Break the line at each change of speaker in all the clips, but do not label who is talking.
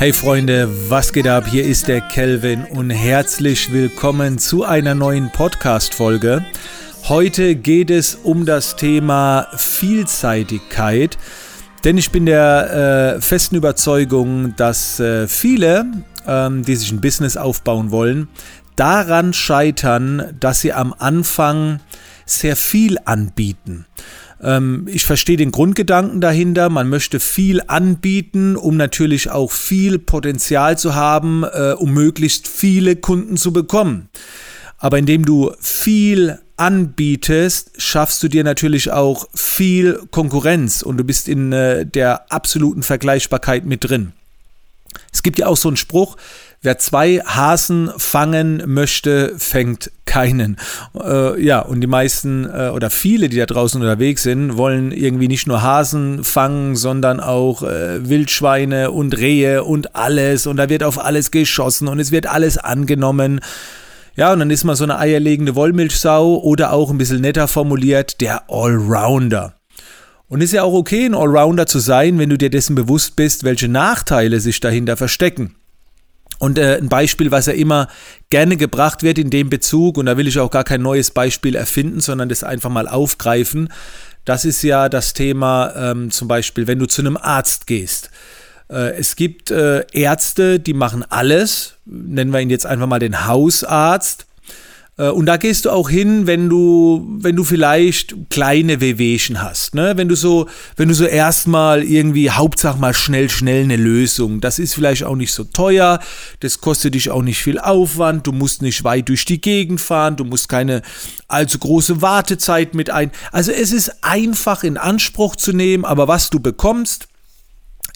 Hey Freunde, was geht ab? Hier ist der Kelvin und herzlich willkommen zu einer neuen Podcast-Folge. Heute geht es um das Thema Vielseitigkeit, denn ich bin der äh, festen Überzeugung, dass äh, viele, ähm, die sich ein Business aufbauen wollen, daran scheitern, dass sie am Anfang sehr viel anbieten. Ähm, ich verstehe den Grundgedanken dahinter. Man möchte viel anbieten, um natürlich auch viel Potenzial zu haben, äh, um möglichst viele Kunden zu bekommen. Aber indem du viel anbietest, schaffst du dir natürlich auch viel Konkurrenz und du bist in äh, der absoluten Vergleichbarkeit mit drin. Es gibt ja auch so einen Spruch, Wer zwei Hasen fangen möchte, fängt keinen. Äh, ja, und die meisten äh, oder viele, die da draußen unterwegs sind, wollen irgendwie nicht nur Hasen fangen, sondern auch äh, Wildschweine und Rehe und alles. Und da wird auf alles geschossen und es wird alles angenommen. Ja, und dann ist man so eine eierlegende Wollmilchsau oder auch ein bisschen netter formuliert, der Allrounder. Und ist ja auch okay, ein Allrounder zu sein, wenn du dir dessen bewusst bist, welche Nachteile sich dahinter verstecken. Und äh, ein Beispiel, was ja immer gerne gebracht wird in dem Bezug, und da will ich auch gar kein neues Beispiel erfinden, sondern das einfach mal aufgreifen, das ist ja das Thema ähm, zum Beispiel, wenn du zu einem Arzt gehst. Äh, es gibt äh, Ärzte, die machen alles, nennen wir ihn jetzt einfach mal den Hausarzt. Äh, und da gehst du auch hin, wenn du, wenn du vielleicht kleine Wehwehchen hast. Ne? Wenn du so, wenn du so erstmal irgendwie, Hauptsache mal schnell, schnell eine Lösung. Das ist vielleicht auch nicht so teuer, das kostet dich auch nicht viel Aufwand, du musst nicht weit durch die Gegend fahren, du musst keine allzu große Wartezeit mit ein. Also es ist einfach in Anspruch zu nehmen, aber was du bekommst,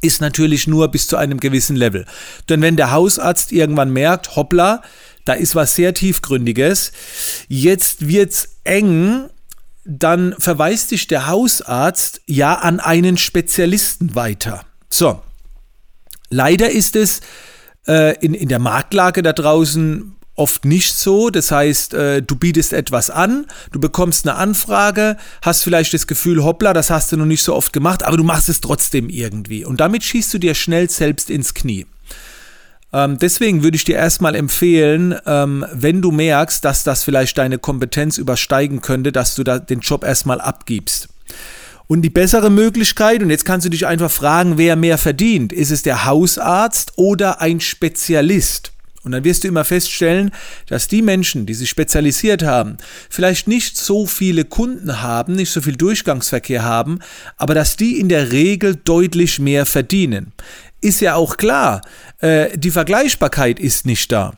ist natürlich nur bis zu einem gewissen Level. Denn wenn der Hausarzt irgendwann merkt, hoppla, da ist was sehr tiefgründiges. Jetzt wird's eng. Dann verweist dich der Hausarzt ja an einen Spezialisten weiter. So. Leider ist es äh, in, in der Marktlage da draußen oft nicht so. Das heißt, äh, du bietest etwas an, du bekommst eine Anfrage, hast vielleicht das Gefühl, hoppla, das hast du noch nicht so oft gemacht, aber du machst es trotzdem irgendwie. Und damit schießt du dir schnell selbst ins Knie. Ähm, deswegen würde ich dir erstmal empfehlen, ähm, wenn du merkst, dass das vielleicht deine Kompetenz übersteigen könnte, dass du da den Job erstmal abgibst. Und die bessere Möglichkeit, und jetzt kannst du dich einfach fragen, wer mehr verdient, ist es der Hausarzt oder ein Spezialist? Und dann wirst du immer feststellen, dass die Menschen, die sich spezialisiert haben, vielleicht nicht so viele Kunden haben, nicht so viel Durchgangsverkehr haben, aber dass die in der Regel deutlich mehr verdienen ist ja auch klar, äh, die Vergleichbarkeit ist nicht da.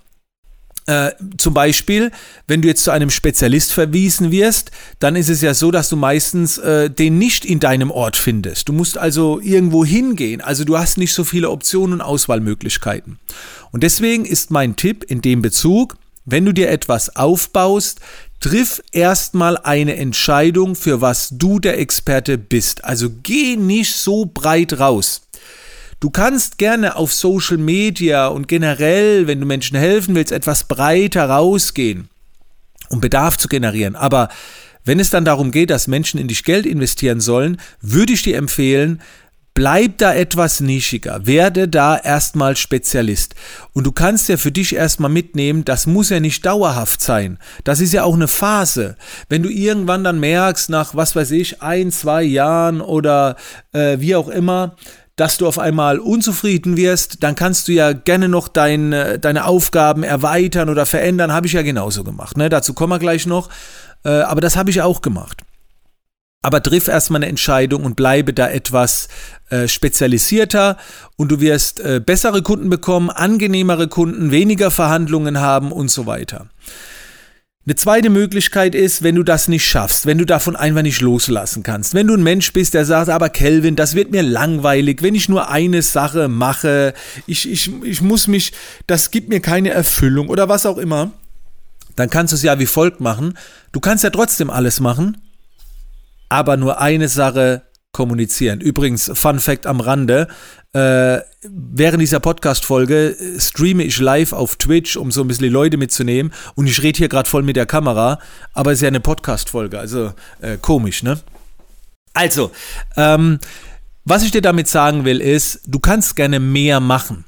Äh, zum Beispiel, wenn du jetzt zu einem Spezialist verwiesen wirst, dann ist es ja so, dass du meistens äh, den nicht in deinem Ort findest. Du musst also irgendwo hingehen. Also du hast nicht so viele Optionen und Auswahlmöglichkeiten. Und deswegen ist mein Tipp in dem Bezug, wenn du dir etwas aufbaust, triff erstmal eine Entscheidung, für was du der Experte bist. Also geh nicht so breit raus. Du kannst gerne auf Social Media und generell, wenn du Menschen helfen willst, etwas breiter rausgehen, um Bedarf zu generieren. Aber wenn es dann darum geht, dass Menschen in dich Geld investieren sollen, würde ich dir empfehlen, bleib da etwas nischiger, werde da erstmal Spezialist. Und du kannst ja für dich erstmal mitnehmen, das muss ja nicht dauerhaft sein. Das ist ja auch eine Phase. Wenn du irgendwann dann merkst, nach was weiß ich, ein, zwei Jahren oder äh, wie auch immer, dass du auf einmal unzufrieden wirst, dann kannst du ja gerne noch dein, äh, deine Aufgaben erweitern oder verändern. Habe ich ja genauso gemacht. Ne? Dazu kommen wir gleich noch. Äh, aber das habe ich auch gemacht. Aber triff erstmal eine Entscheidung und bleibe da etwas äh, spezialisierter und du wirst äh, bessere Kunden bekommen, angenehmere Kunden, weniger Verhandlungen haben und so weiter. Eine zweite Möglichkeit ist, wenn du das nicht schaffst, wenn du davon einfach nicht loslassen kannst. Wenn du ein Mensch bist, der sagt, aber Kelvin, das wird mir langweilig, wenn ich nur eine Sache mache, ich, ich, ich muss mich, das gibt mir keine Erfüllung oder was auch immer, dann kannst du es ja wie folgt machen. Du kannst ja trotzdem alles machen, aber nur eine Sache kommunizieren. Übrigens, Fun Fact am Rande, äh, während dieser Podcast-Folge äh, streame ich live auf Twitch, um so ein bisschen die Leute mitzunehmen. Und ich rede hier gerade voll mit der Kamera, aber es ist ja eine Podcast-Folge, also äh, komisch, ne? Also, ähm, was ich dir damit sagen will, ist, du kannst gerne mehr machen.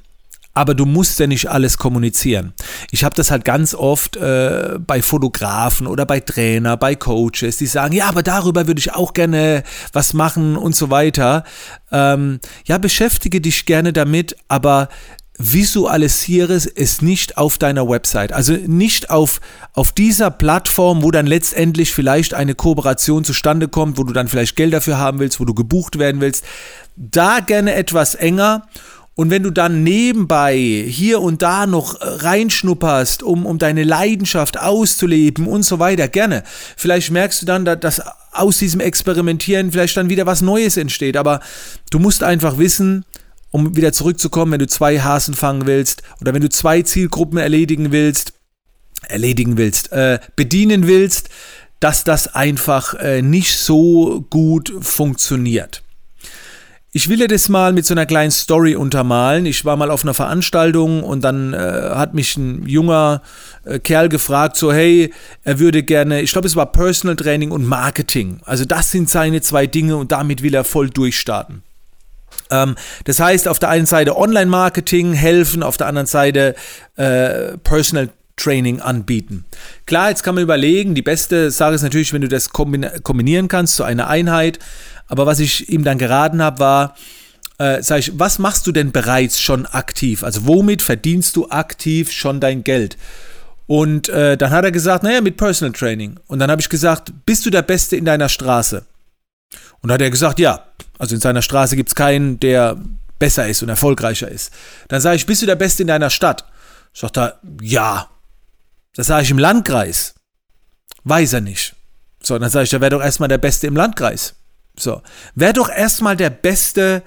Aber du musst ja nicht alles kommunizieren. Ich habe das halt ganz oft äh, bei Fotografen oder bei Trainer, bei Coaches, die sagen, ja, aber darüber würde ich auch gerne was machen und so weiter. Ähm, ja, beschäftige dich gerne damit, aber visualisiere es nicht auf deiner Website. Also nicht auf, auf dieser Plattform, wo dann letztendlich vielleicht eine Kooperation zustande kommt, wo du dann vielleicht Geld dafür haben willst, wo du gebucht werden willst. Da gerne etwas enger und wenn du dann nebenbei hier und da noch reinschnupperst, um, um deine Leidenschaft auszuleben und so weiter, gerne. Vielleicht merkst du dann, dass aus diesem Experimentieren vielleicht dann wieder was Neues entsteht. Aber du musst einfach wissen, um wieder zurückzukommen, wenn du zwei Hasen fangen willst oder wenn du zwei Zielgruppen erledigen willst, erledigen willst, äh, bedienen willst, dass das einfach äh, nicht so gut funktioniert. Ich will dir das mal mit so einer kleinen Story untermalen. Ich war mal auf einer Veranstaltung und dann äh, hat mich ein junger äh, Kerl gefragt, so hey, er würde gerne, ich glaube es war Personal Training und Marketing. Also das sind seine zwei Dinge und damit will er voll durchstarten. Ähm, das heißt, auf der einen Seite Online-Marketing helfen, auf der anderen Seite äh, Personal Training anbieten. Klar, jetzt kann man überlegen, die beste Sache ist natürlich, wenn du das kombinieren kannst zu einer Einheit. Aber was ich ihm dann geraten habe, war, äh, sag ich, was machst du denn bereits schon aktiv? Also womit verdienst du aktiv schon dein Geld? Und äh, dann hat er gesagt, naja, mit Personal Training. Und dann habe ich gesagt, bist du der Beste in deiner Straße? Und dann hat er gesagt, ja. Also in seiner Straße gibt es keinen, der besser ist und erfolgreicher ist. Dann sage ich, bist du der Beste in deiner Stadt? Sagt er, ja. Das sage ich im Landkreis. Weiß er nicht. So, dann sage ich, da wäre doch erstmal der Beste im Landkreis. So, wär doch erstmal der Beste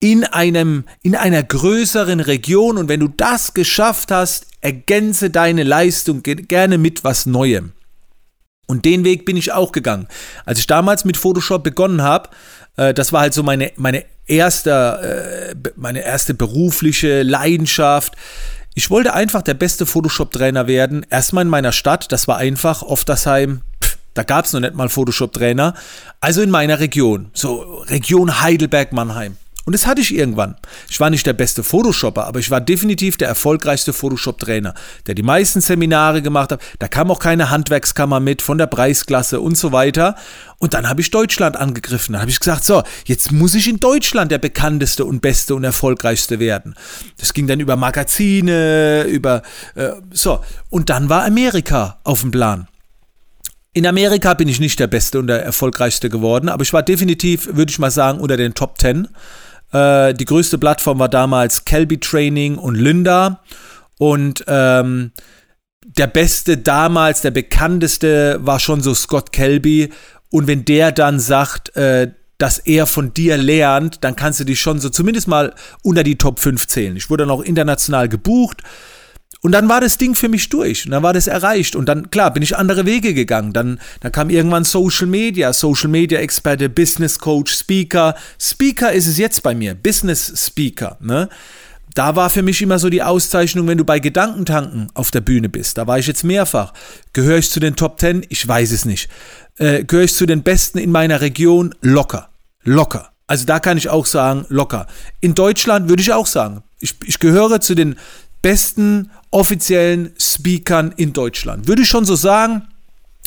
in einem, in einer größeren Region und wenn du das geschafft hast, ergänze deine Leistung gerne mit was Neuem. Und den Weg bin ich auch gegangen. Als ich damals mit Photoshop begonnen habe, äh, das war halt so meine, meine, erste, äh, meine erste berufliche Leidenschaft. Ich wollte einfach der beste Photoshop-Trainer werden. Erstmal in meiner Stadt, das war einfach Oftersheim, da gab es noch nicht mal Photoshop-Trainer. Also in meiner Region, so Region Heidelberg-Mannheim. Und das hatte ich irgendwann. Ich war nicht der beste Photoshopper, aber ich war definitiv der erfolgreichste Photoshop-Trainer, der die meisten Seminare gemacht hat. Da kam auch keine Handwerkskammer mit von der Preisklasse und so weiter. Und dann habe ich Deutschland angegriffen. Dann habe ich gesagt, so, jetzt muss ich in Deutschland der bekannteste und beste und erfolgreichste werden. Das ging dann über Magazine, über äh, so. Und dann war Amerika auf dem Plan. In Amerika bin ich nicht der Beste und der Erfolgreichste geworden, aber ich war definitiv, würde ich mal sagen, unter den Top 10. Äh, die größte Plattform war damals Kelby Training und Lynda. Und ähm, der Beste damals, der bekannteste war schon so Scott Kelby. Und wenn der dann sagt, äh, dass er von dir lernt, dann kannst du dich schon so zumindest mal unter die Top 5 zählen. Ich wurde dann auch international gebucht. Und dann war das Ding für mich durch und dann war das erreicht und dann, klar, bin ich andere Wege gegangen. Dann, dann kam irgendwann Social Media, Social Media Experte, Business Coach, Speaker. Speaker ist es jetzt bei mir, Business Speaker, ne? Da war für mich immer so die Auszeichnung, wenn du bei Gedankentanken auf der Bühne bist. Da war ich jetzt mehrfach. Gehöre ich zu den Top Ten? Ich weiß es nicht. Äh, gehöre ich zu den Besten in meiner Region? Locker. Locker. Also da kann ich auch sagen, locker. In Deutschland würde ich auch sagen, ich, ich gehöre zu den besten offiziellen Speakern in Deutschland. Würde ich schon so sagen.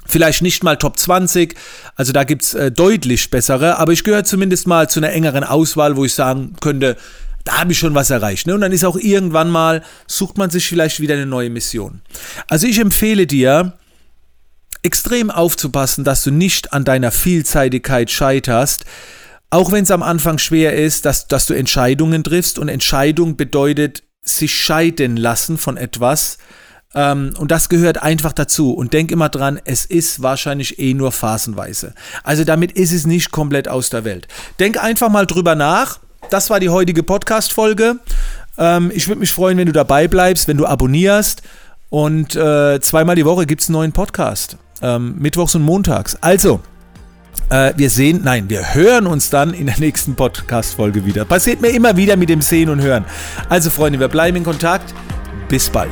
Vielleicht nicht mal Top 20, also da gibt es äh, deutlich bessere, aber ich gehöre zumindest mal zu einer engeren Auswahl, wo ich sagen könnte, da habe ich schon was erreicht. Ne? Und dann ist auch irgendwann mal, sucht man sich vielleicht wieder eine neue Mission. Also ich empfehle dir, extrem aufzupassen, dass du nicht an deiner Vielseitigkeit scheiterst, auch wenn es am Anfang schwer ist, dass, dass du Entscheidungen triffst. Und Entscheidung bedeutet sich scheiden lassen von etwas. Ähm, und das gehört einfach dazu. Und denk immer dran, es ist wahrscheinlich eh nur phasenweise. Also damit ist es nicht komplett aus der Welt. Denk einfach mal drüber nach. Das war die heutige Podcast-Folge. Ähm, ich würde mich freuen, wenn du dabei bleibst, wenn du abonnierst. Und äh, zweimal die Woche gibt es einen neuen Podcast. Ähm, mittwochs und montags. Also, äh, wir sehen, nein, wir hören uns dann in der nächsten Podcast-Folge wieder. Passiert mir immer wieder mit dem Sehen und Hören. Also, Freunde, wir bleiben in Kontakt. Bis bald.